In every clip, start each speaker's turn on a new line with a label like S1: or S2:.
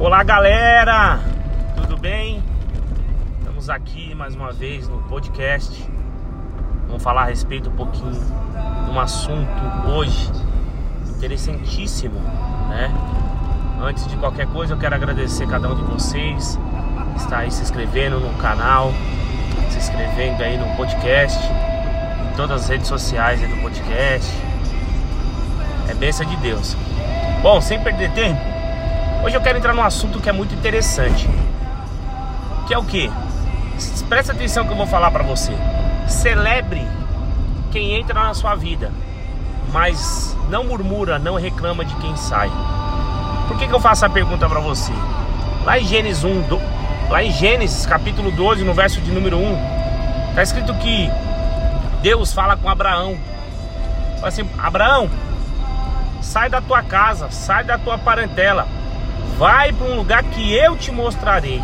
S1: Olá galera, tudo bem? Estamos aqui mais uma vez no podcast. Vamos falar a respeito um pouquinho de um assunto hoje interessantíssimo, né? Antes de qualquer coisa, eu quero agradecer cada um de vocês que está aí se inscrevendo no canal, se inscrevendo aí no podcast, em todas as redes sociais aí do podcast. É bênção de Deus. Bom, sem perder tempo, Hoje eu quero entrar num assunto que é muito interessante. Que é o que? Presta atenção que eu vou falar para você. Celebre quem entra na sua vida, mas não murmura, não reclama de quem sai. Por que, que eu faço a pergunta para você? Lá em Gênesis 1, do, lá em Gênesis capítulo 12, no verso de número 1, está escrito que Deus fala com Abraão. Fala assim: Abraão, sai da tua casa, sai da tua parentela Vai para um lugar que eu te mostrarei.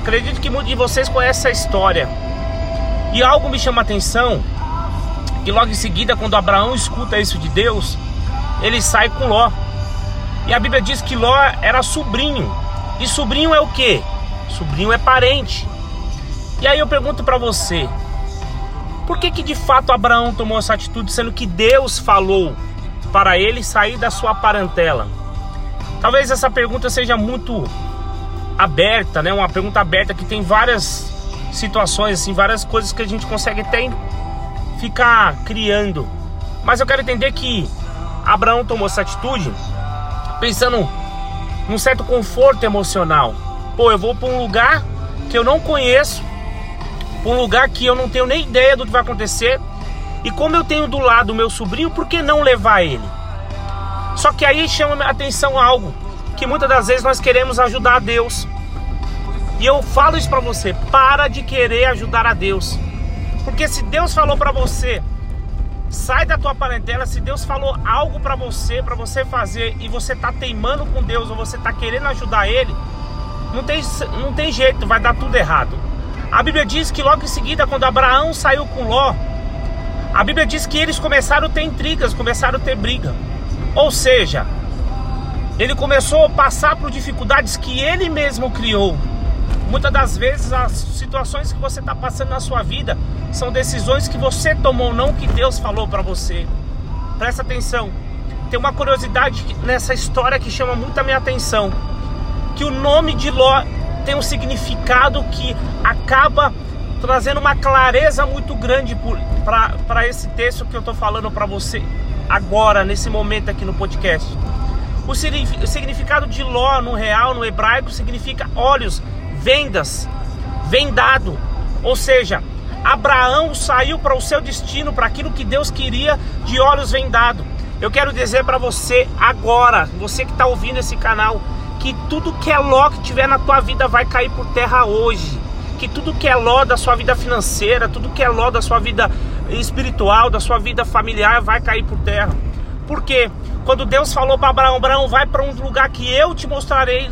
S1: Acredito que muitos de vocês conhecem essa história. E algo me chama a atenção, que logo em seguida, quando Abraão escuta isso de Deus, ele sai com Ló. E a Bíblia diz que Ló era sobrinho. E sobrinho é o que? Sobrinho é parente. E aí eu pergunto para você, por que que de fato Abraão tomou essa atitude, sendo que Deus falou para ele sair da sua parentela? Talvez essa pergunta seja muito aberta, né? Uma pergunta aberta que tem várias situações, assim, várias coisas que a gente consegue até ficar criando. Mas eu quero entender que Abraão tomou essa atitude pensando num certo conforto emocional. Pô, eu vou para um lugar que eu não conheço, um lugar que eu não tenho nem ideia do que vai acontecer. E como eu tenho do lado meu sobrinho, por que não levar ele? Só que aí chama a atenção algo que muitas das vezes nós queremos ajudar a Deus. E eu falo isso para você, para de querer ajudar a Deus. Porque se Deus falou para você, sai da tua parentela, se Deus falou algo para você, para você fazer e você tá teimando com Deus ou você tá querendo ajudar ele, não tem não tem jeito, vai dar tudo errado. A Bíblia diz que logo em seguida, quando Abraão saiu com Ló, a Bíblia diz que eles começaram a ter intrigas, começaram a ter briga. Ou seja, ele começou a passar por dificuldades que ele mesmo criou. Muitas das vezes as situações que você está passando na sua vida são decisões que você tomou, não que Deus falou para você. Presta atenção. Tem uma curiosidade nessa história que chama muito a minha atenção. Que o nome de Ló tem um significado que acaba trazendo uma clareza muito grande para esse texto que eu estou falando para você agora, nesse momento aqui no podcast. O significado de Ló no real, no hebraico, significa olhos, vendas, vendado. Ou seja, Abraão saiu para o seu destino, para aquilo que Deus queria, de olhos vendados. Eu quero dizer para você agora, você que está ouvindo esse canal, que tudo que é Ló que tiver na tua vida vai cair por terra hoje. Que tudo que é Ló da sua vida financeira, tudo que é Ló da sua vida espiritual, da sua vida familiar, vai cair por terra. Por quê? Quando Deus falou para Abraão, Abraão, vai para um lugar que eu te mostrarei,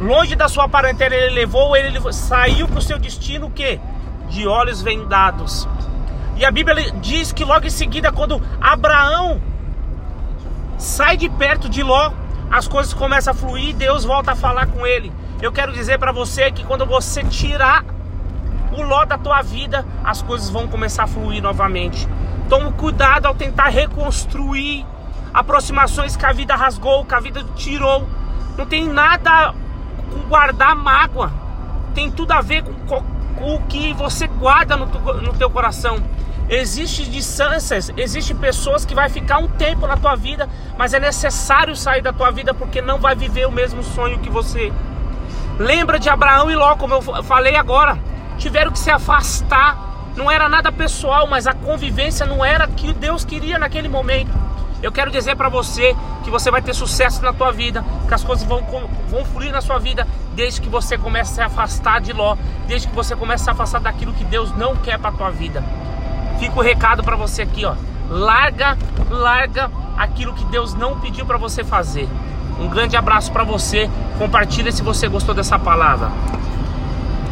S1: longe da sua parentela, ele levou, ele saiu para o seu destino, o quê? De olhos vendados. E a Bíblia diz que logo em seguida, quando Abraão sai de perto de Ló, as coisas começam a fluir, Deus volta a falar com ele. Eu quero dizer para você que quando você tirar o ló da tua vida, as coisas vão começar a fluir novamente. Tome cuidado ao tentar reconstruir aproximações que a vida rasgou, que a vida tirou. Não tem nada com guardar mágoa. Tem tudo a ver com, com o que você guarda no, tu, no teu coração. Existem distâncias, existem pessoas que vai ficar um tempo na tua vida, mas é necessário sair da tua vida porque não vai viver o mesmo sonho que você. Lembra de Abraão e Ló, como eu falei agora tiveram que se afastar. Não era nada pessoal, mas a convivência não era que Deus queria naquele momento. Eu quero dizer para você que você vai ter sucesso na tua vida, que as coisas vão, vão fluir na sua vida desde que você comece a se afastar de Ló, desde que você comece a se afastar daquilo que Deus não quer para tua vida. Fica o recado para você aqui, ó. Larga, larga aquilo que Deus não pediu para você fazer. Um grande abraço para você. Compartilha se você gostou dessa palavra.